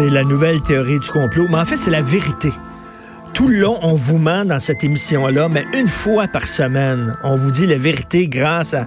C'est la nouvelle théorie du complot, mais en fait, c'est la vérité. Tout le long, on vous ment dans cette émission-là, mais une fois par semaine, on vous dit la vérité grâce à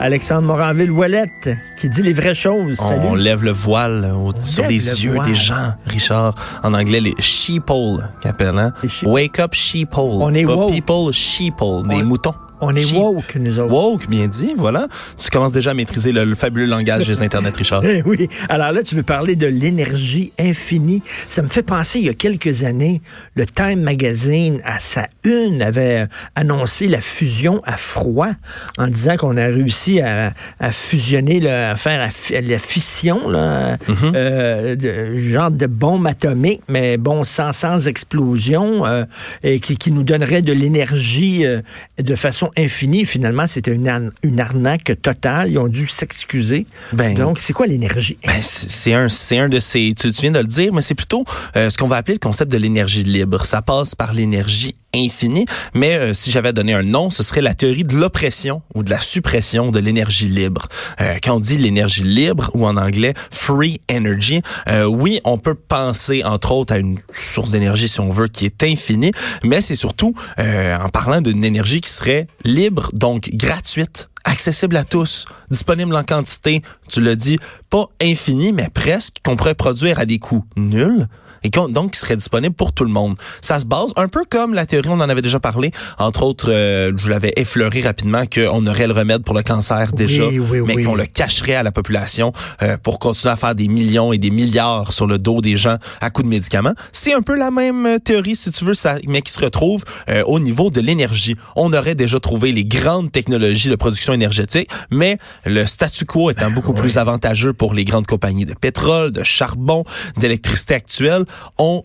Alexandre Moranville-Ouellette, qui dit les vraies choses. Salut. On lève le voile au- sur les le yeux voile. des gens, Richard. En anglais, les sheeple, qu'appellent, hein? Wake up sheeple. On est Pas woke. people, sheeple, des On- moutons. On est woke, nous autres. Woke, bien dit, voilà. Tu commences déjà à maîtriser le, le fabuleux langage des internets, Richard. Eh oui. Alors là, tu veux parler de l'énergie infinie. Ça me fait penser, il y a quelques années, le Time Magazine, à sa une, avait annoncé la fusion à froid en disant qu'on a réussi à, à fusionner, là, à faire la fi- la fission, là, euh, de, genre de bombe atomique, mais bon, sans, sans explosion, euh, et qui, qui nous donnerait de l'énergie euh, de façon infinie. Finalement, c'était une, ar- une arnaque totale. Ils ont dû s'excuser. Ben, Donc, c'est quoi l'énergie? Ben, c'est un, un de ces. Tu, tu viens de le dire, mais c'est plutôt euh, ce qu'on va appeler le concept de l'énergie libre. Ça passe par l'énergie infinie, mais euh, si j'avais donné un nom, ce serait la théorie de l'oppression ou de la suppression de l'énergie libre. Euh, quand on dit l'énergie libre ou en anglais free energy, euh, oui, on peut penser entre autres à une source d'énergie si on veut qui est infinie, mais c'est surtout euh, en parlant d'une énergie qui serait libre, donc gratuite accessible à tous, disponible en quantité, tu l'as dit, pas infini, mais presque, qu'on pourrait produire à des coûts nuls et qu'on- donc qui serait disponible pour tout le monde. Ça se base un peu comme la théorie, on en avait déjà parlé, entre autres, euh, je l'avais effleuré rapidement, qu'on aurait le remède pour le cancer déjà, oui, mais oui. qu'on le cacherait à la population euh, pour continuer à faire des millions et des milliards sur le dos des gens à coups de médicaments. C'est un peu la même théorie, si tu veux, ça, mais qui se retrouve euh, au niveau de l'énergie. On aurait déjà trouvé les grandes technologies de production énergétique, mais le statu quo étant beaucoup plus avantageux pour les grandes compagnies de pétrole, de charbon, d'électricité actuelle, on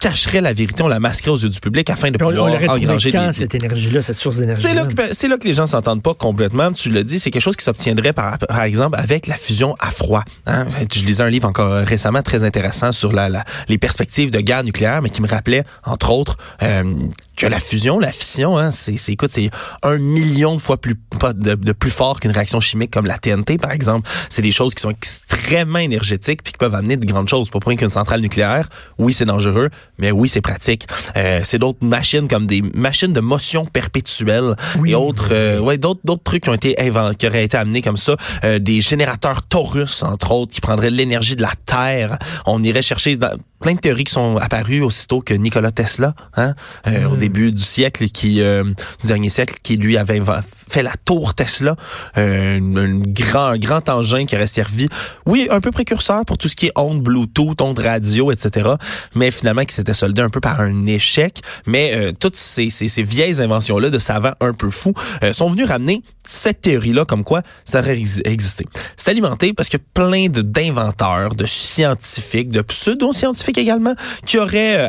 cacherait la vérité, on la masquerait aux yeux du public afin de on, pouvoir engranger quand, des, cette énergie-là, cette source d'énergie c'est là, que, là que les gens s'entendent pas complètement. Tu le dis, c'est quelque chose qui s'obtiendrait par, par exemple avec la fusion à froid. Hein? Je lisais un livre encore récemment très intéressant sur la, la- les perspectives de guerre nucléaire, mais qui me rappelait entre autres euh, que la fusion, la fission, hein, c'est, c'est écoute, c'est un million de fois plus pas de, de plus fort qu'une réaction chimique comme la TNT par exemple. C'est des choses qui sont extrêmement énergétiques puis qui peuvent amener de grandes choses. Pas pour rien qu'une centrale nucléaire, oui c'est dangereux, mais oui c'est pratique. Euh, c'est d'autres machines comme des machines de motion perpétuelle Oui, et autres, euh, ouais, d'autres d'autres trucs qui ont été qui auraient été amenés comme ça, Euh, des générateurs Taurus entre autres qui prendraient l'énergie de la Terre. On irait chercher dans, plein de théories qui sont apparues aussitôt que Nikola Tesla, hein, euh, au début du siècle, qui euh, du dernier siècle, qui lui avait fait la tour Tesla, euh, un, grand, un grand engin qui aurait servi, oui, un peu précurseur pour tout ce qui est ondes Bluetooth, ondes radio, etc. Mais finalement qui s'était soldé un peu par un échec. Mais euh, toutes ces, ces, ces vieilles inventions-là de savants un peu fous euh, sont venues ramener cette théorie-là comme quoi ça aurait ex- existé. C'est alimenté parce que plein de d'inventeurs, de scientifiques, de pseudo-scientifiques également, qui auraient euh,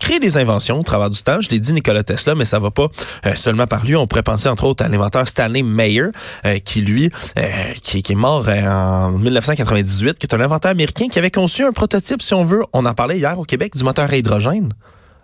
créé des inventions au travers du temps. Je l'ai dit Nikola Tesla, mais ça va pas euh, seulement par lui. On pourrait penser entre autres à l'inventeur Stanley Mayer, euh, qui lui, qui, est mort en 1998, qui est un inventeur américain qui avait conçu un prototype, si on veut, on en parlait hier au Québec, du moteur à hydrogène.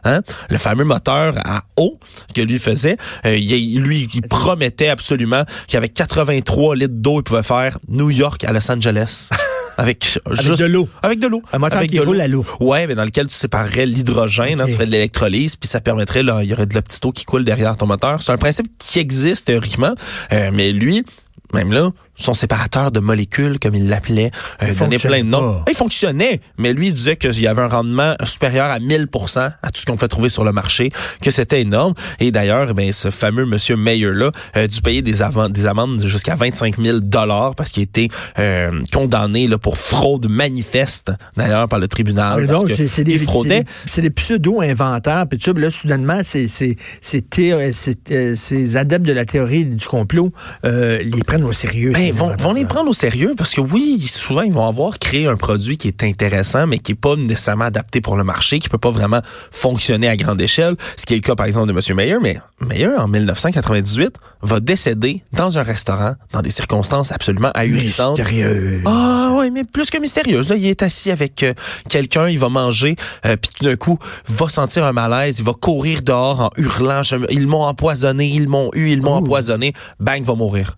Hein? Le fameux moteur à eau que lui faisait, lui, il promettait absolument qu'avec 83 litres d'eau, il pouvait faire New York à Los Angeles. Avec, juste- de l'eau. Avec de l'eau. Un moteur avec qui de roule à l'eau. Ouais, mais dans lequel tu séparerais l'hydrogène, hein, tu fais de l'électrolyse, puis ça permettrait, là, il y aurait de la petite eau qui coule derrière ton moteur. C'est un principe qui existe théoriquement, euh, mais lui, même là, son séparateur de molécules, comme il l'appelait, euh, Il donnait plein de noms. Il fonctionnait, mais lui il disait qu'il y avait un rendement supérieur à 1000% à tout ce qu'on fait trouver sur le marché, que c'était énorme. Et d'ailleurs, ben, ce fameux monsieur Mayer-là a dû payer des, amendes de jusqu'à 25 000 dollars parce qu'il était euh, condamné là, pour fraude manifeste, d'ailleurs, par le tribunal. Ah, c'est des, c'est des- pseudo-inventeurs. Puis là, soudainement, c'est c'est- c'est thé- c'est, euh, ces adeptes de la théorie du complot euh, les prennent au sérieux. Ben, ces vont, vont les prendre au sérieux parce que oui, souvent ils vont avoir créé un produit qui est intéressant mais qui est pas nécessairement adapté pour le marché, qui peut pas vraiment fonctionner à grande échelle, ce qui est le cas par exemple de Monsieur Mayer, mais Mayer en 1998 va décéder dans un restaurant dans des circonstances absolument ahurissantes. Mystérieux. Ah oui, mais plus que mystérieuse. Là, il est assis avec euh, quelqu'un, il va manger, euh, puis tout d'un coup, va sentir un malaise, il va courir dehors en hurlant, ils m'ont empoisonné, ils m'ont eu, ils m'ont empoisonné, bang, va mourir.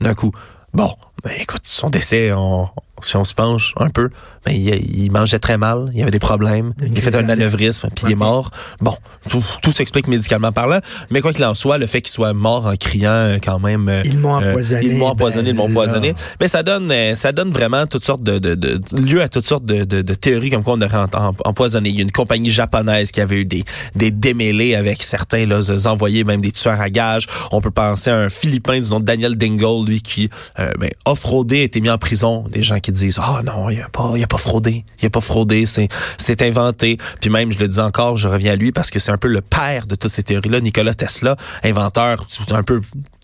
D'un coup. Bon, ben écoute, son décès, on, si on se penche un peu, ben, il, il, mangeait très mal, il avait des problèmes, Une il a fait un anévrisme, puis il est mort. Bon, tout, tout s'explique médicalement parlant, mais quoi qu'il en soit, le fait qu'il soit mort en criant euh, quand même... euh, Ils m'ont euh, empoisonné. ils m'ont empoisonné, ben ils m'ont empoisonné. là. Mais ça donne, ça donne vraiment toutes sortes de, de, de lieu à toutes sortes de, de, de théories comme quoi on aurait em- em- empoisonné. Il y a une compagnie japonaise qui avait eu des, des démêlés avec certains là, envoyés, même des tueurs à gages. On peut penser à un Philippin du nom de Daniel Dingle, lui qui euh, ben, a fraudé, a été mis en prison. Des gens qui disent ah non, il a pas, il a pas fraudé, il a pas fraudé, c'est c'est inventé. Puis même, je le dis encore, je reviens à lui parce que c'est un peu le père de toutes ces théories-là, Nikola Tesla, inventeur un peu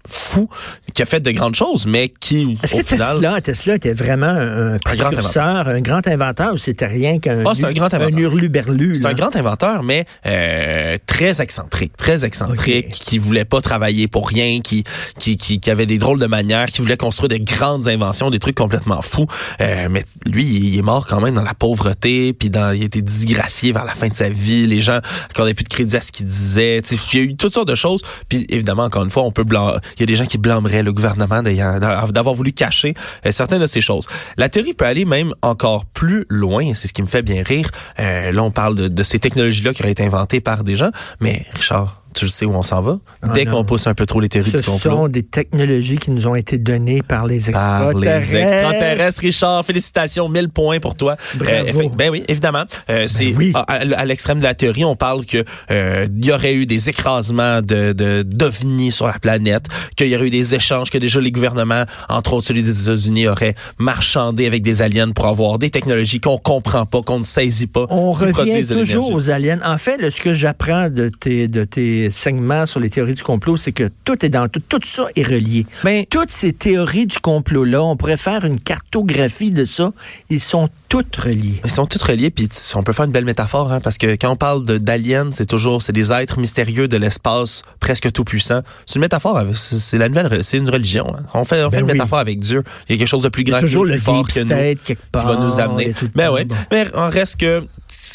fou, qui a fait de grandes choses, mais qui, Est-ce que final... Tesla, Tesla était vraiment un, un grand précurseur, un grand inventeur, ou c'était rien qu'un Ah, c'est un grand inventeur. hurluberlu? C'est un grand inventeur, mais euh, très excentrique, très excentrique, qui voulait pas travailler pour rien, qui, qui, qui, qui avait des drôles de manières, qui voulait construire de grandes inventions, des trucs complètement fous. Euh, mais lui, il est mort quand même dans la pauvreté, puis dans, il a été disgracié vers la fin de sa vie. Les gens accordaient plus de crédit à ce qu'il disait. Tu sais, il y a eu toutes sortes de choses. Puis évidemment, encore une fois, on peut blanc. Il y a des gens qui blâmeraient le gouvernement d'avoir voulu cacher euh, certaines de ces choses. La théorie peut aller même encore plus loin. C'est ce qui me fait bien rire. Euh, là, on parle de, de ces technologies-là qui auraient été inventées par des gens. Mais Richard, tu sais où on s'en va. Ah, Dès qu'on pousse un peu trop les théories Ce du complot. sont des technologies qui nous ont été données par les Par extraterrestres. les extraterrestres, Richard. Félicitations, 1000 points pour toi. Bravo. effe- ben oui, évidemment. Euh, c'est oui. à, l'extrême de la théorie, on parle que euh, il y aurait eu des écrasements de de- d'ovnis sur la planète, qu'il y aurait eu des échanges, que déjà les gouvernements, entre autres celui des États-Unis, auraient marchandé avec des aliens pour avoir des technologies qu'on comprend pas, qu'on ne saisit pas. On revient toujours aux aliens. En fait, là, ce que j'apprends de tes, de tes segments sur les théories du complot, c'est que tout est dans tout. Tout ça est relié. Mais Toutes ces théories du complot-là, on pourrait faire une cartographie de ça. Ils sont toutes reliées. Ils sont tous reliés, puis on peut faire une belle métaphore, hein, parce que quand on parle d'aliens, c'est toujours c'est des êtres mystérieux de l'espace, presque tout puissants. C'est une métaphore, avec- c'est la nouvelle, c'est une religion. hein. On fait, on fait Ben une oui. métaphore avec Dieu. Il y a quelque chose de plus grand, toujours le plus fort que nous, qui va nous amener. Mais temps, ouais, bon. mais en reste que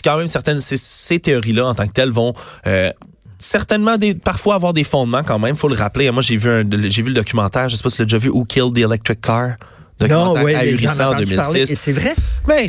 quand même certaines ces, ces théories-là en tant que telles vont euh, certainement des, parfois avoir des fondements quand même. Faut le rappeler. Moi, j'ai vu un, j'ai vu le documentaire. Je sais pas si tu l'as déjà vu. Who Killed the Electric Car? Documentaire ouais, ahurissant en entendu parler, 2006. Et c'est vrai. Mais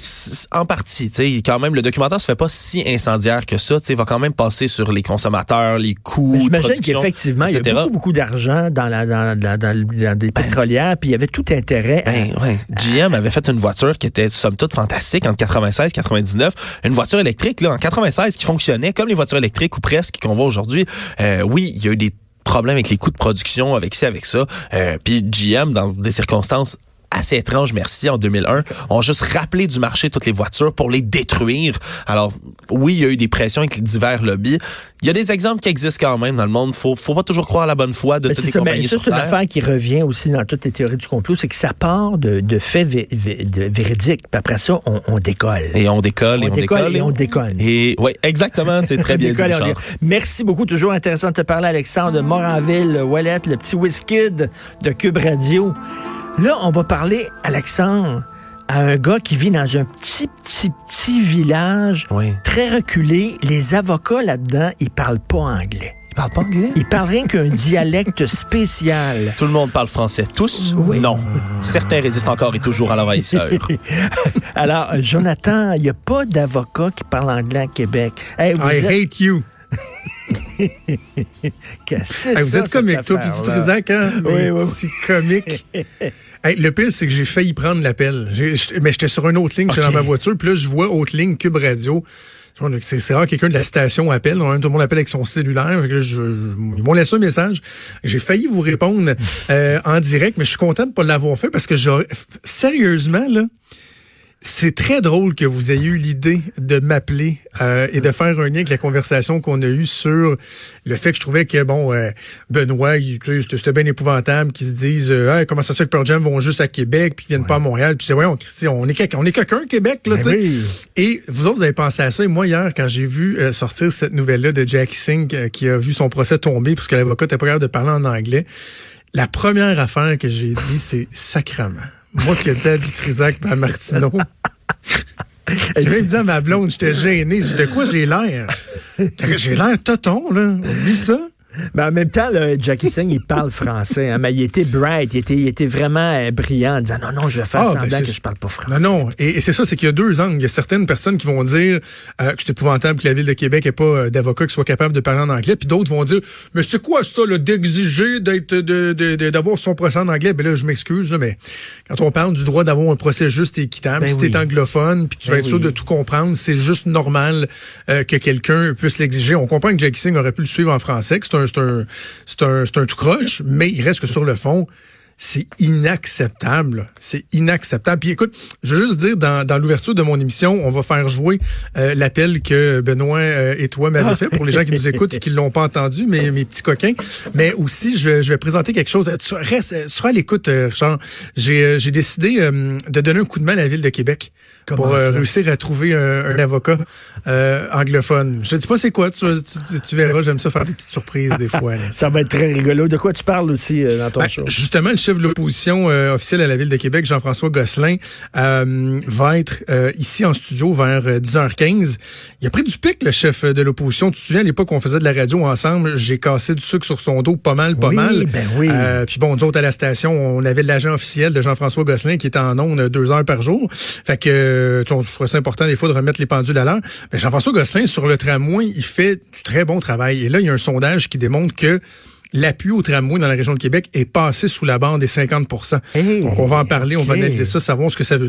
en partie, tu sais, quand même, le documentaire se fait pas si incendiaire que ça. Tu sais, il va quand même passer sur les consommateurs, les coûts J'imagine qu'effectivement, il y a beaucoup, beaucoup d'argent dans, la, dans, dans, dans, dans des pétrolières, puis il y avait tout intérêt à- Ben, ouais. GM avait fait une voiture qui était somme toute fantastique entre 96 et 99. Une voiture électrique là en 96 qui fonctionnait comme les voitures électriques ou presque qu'on voit aujourd'hui. Euh, oui, il y a eu des problèmes avec les coûts de production, avec ci, avec ça. Euh, Puis GM, dans des circonstances assez étranges, merci, en 2001, ont juste rappelé du marché toutes les voitures pour les détruire. Alors, oui, il y a eu des pressions avec les divers lobbies. Il y a des exemples qui existent quand même dans le monde. Faut, faut pas toujours croire à la bonne foi de Mais toutes les ça, mais compagnies ça, sur c'est une affaire qui revient aussi dans toutes les théories du complot, c'est que ça part de, de faits vé- vé- de véridiques, puis après ça, on, on décolle. Et on décolle, et on on décolle décolle. et on déconne. Et oui, exactement, c'est très On bien dit, décolle on décolle. Merci beaucoup. Toujours intéressant de te parler, Alexandre de Moranville, Wallet, le petit Wizkid de Cube Radio. Là, on va parler, Alexandre, à un gars qui vit dans un petit, petit, petit village Oui. très reculé. Les avocats là-dedans, ils parlent pas anglais. Il parle pas anglais? Ils parlent rien qu'un dialecte spécial. Tout le monde parle français. Tous? Oui. Non. Certains résistent encore et toujours à l'envahisseur. Alors, euh, Jonathan, il n'y a pas d'avocat qui parle anglais à Québec. Hey, vous I êtes, hate you. Qu'est-ce que Hey, vous ça, êtes comique, toi, puis du affaire-là? Trisac, hein? Oui, oui. Hey, le pire, c'est que j'ai failli prendre l'appel. Mais j'étais sur une autre ligne, j'étais dans ma voiture, puis là, je vois autre ligne, Cube Radio. C'est rare que quelqu'un de la station appelle. Tout le monde appelle avec son cellulaire. Je, ils m'ont laissé un message. J'ai failli vous répondre euh, en direct, mais je suis content de pas l'avoir fait parce que j'aurais... Sérieusement, là, c'est très drôle que vous ayez eu l'idée de m'appeler euh, et de faire un lien avec la conversation qu'on a eue sur le fait que je trouvais que, bon, euh, Benoît, c'était bien épouvantable qu'ils se disent euh, Hey, comment ça se fait que Pearl Jam vont juste à Québec puis qu'ils viennent pas à Montréal. Puis c'est ouais, on, on est quelqu'un, on est quelqu'un, Québec, là, Ben tu sais. oui. Et vous autres, vous avez pensé à ça. Et moi, hier, quand j'ai vu euh, sortir cette nouvelle-là de Jackie Singh euh, qui a vu son procès tomber parce que l'avocat n'était pas capable de parler en anglais, la première affaire que j'ai dit, c'est sacrement. Moi qui étais du Trisac à Martineau. J'ai même dit à ma blonde, j'étais gêné. Dit, de quoi j'ai l'air? J'ai l'air toton, là. Oublie ça. Mais en même temps, là, Jackie Singh, il parle français. Hein, mais il était bright, il était, il était vraiment euh, brillant en disant non, non, je vais faire Ah, ben, semblant c'est- que je parle pas français. Non, non. Et, et c'est ça, c'est qu'il y a deux angles. Il y a certaines personnes qui vont dire euh, que c'est épouvantable que la Ville de Québec n'ait pas euh, d'avocat qui soit capable de parler en anglais. Puis d'autres vont dire, mais c'est quoi ça, d'exiger d'être, d'avoir son procès en anglais? Ben là, je m'excuse, mais quand on parle du droit d'avoir un procès juste et équitable, Ben si oui. t'es anglophone, puis tu vas Ben être sûr oui. de tout comprendre, c'est juste normal euh, que quelqu'un puisse l'exiger. On comprend que Jackie Singh aurait pu le suivre en français, que c'est un, un, c'est un, un tout croche, mais il reste que sur le fond, c'est inacceptable. C'est inacceptable. Puis écoute, je veux juste dire, dans, l'ouverture de mon émission, on va faire jouer euh, l'appel que Benoît euh, et toi m'avez fait pour les gens qui nous écoutent et qui l'ont pas entendu, mes, mes petits coquins. Mais aussi, je, vais- présenter quelque chose. Tu à l'écoute, euh, Richard. J'ai décidé de donner un coup de main à la Ville de Québec Comment pour euh, réussir à trouver un, un avocat euh, anglophone. Je te dis pas c'est quoi, tu, tu, tu verras, j'aime ça faire des petites surprises des fois. là. Ça va être très rigolo. De quoi tu parles aussi euh, dans ton Ben, show? justement, le chef de l'opposition officielle à la Ville de Québec, Jean-François Gosselin, va être ici en studio vers euh, 10h15. Il a pris du pic, le chef de l'opposition. Tu te souviens, à l'époque, on faisait de la radio ensemble, j'ai cassé du sucre sur son dos pas mal, pas Oui, mal. ben oui. Puis bon, nous autres, à la station, on avait l'agent officiel de Jean-François Gosselin qui était en ondes deux heures par jour. Fait que, euh, je trouvais ça important des fois de remettre les pendules à l'heure. Mais Jean-François Gosselin, sur le tramway, il fait du très bon travail. Et là, il y a un sondage qui démontre que l'appui au tramway dans la région de Québec est passé sous la bande des 50 Hey, Donc, on va en parler, on va analyser ça, savoir ce que ça veut dire.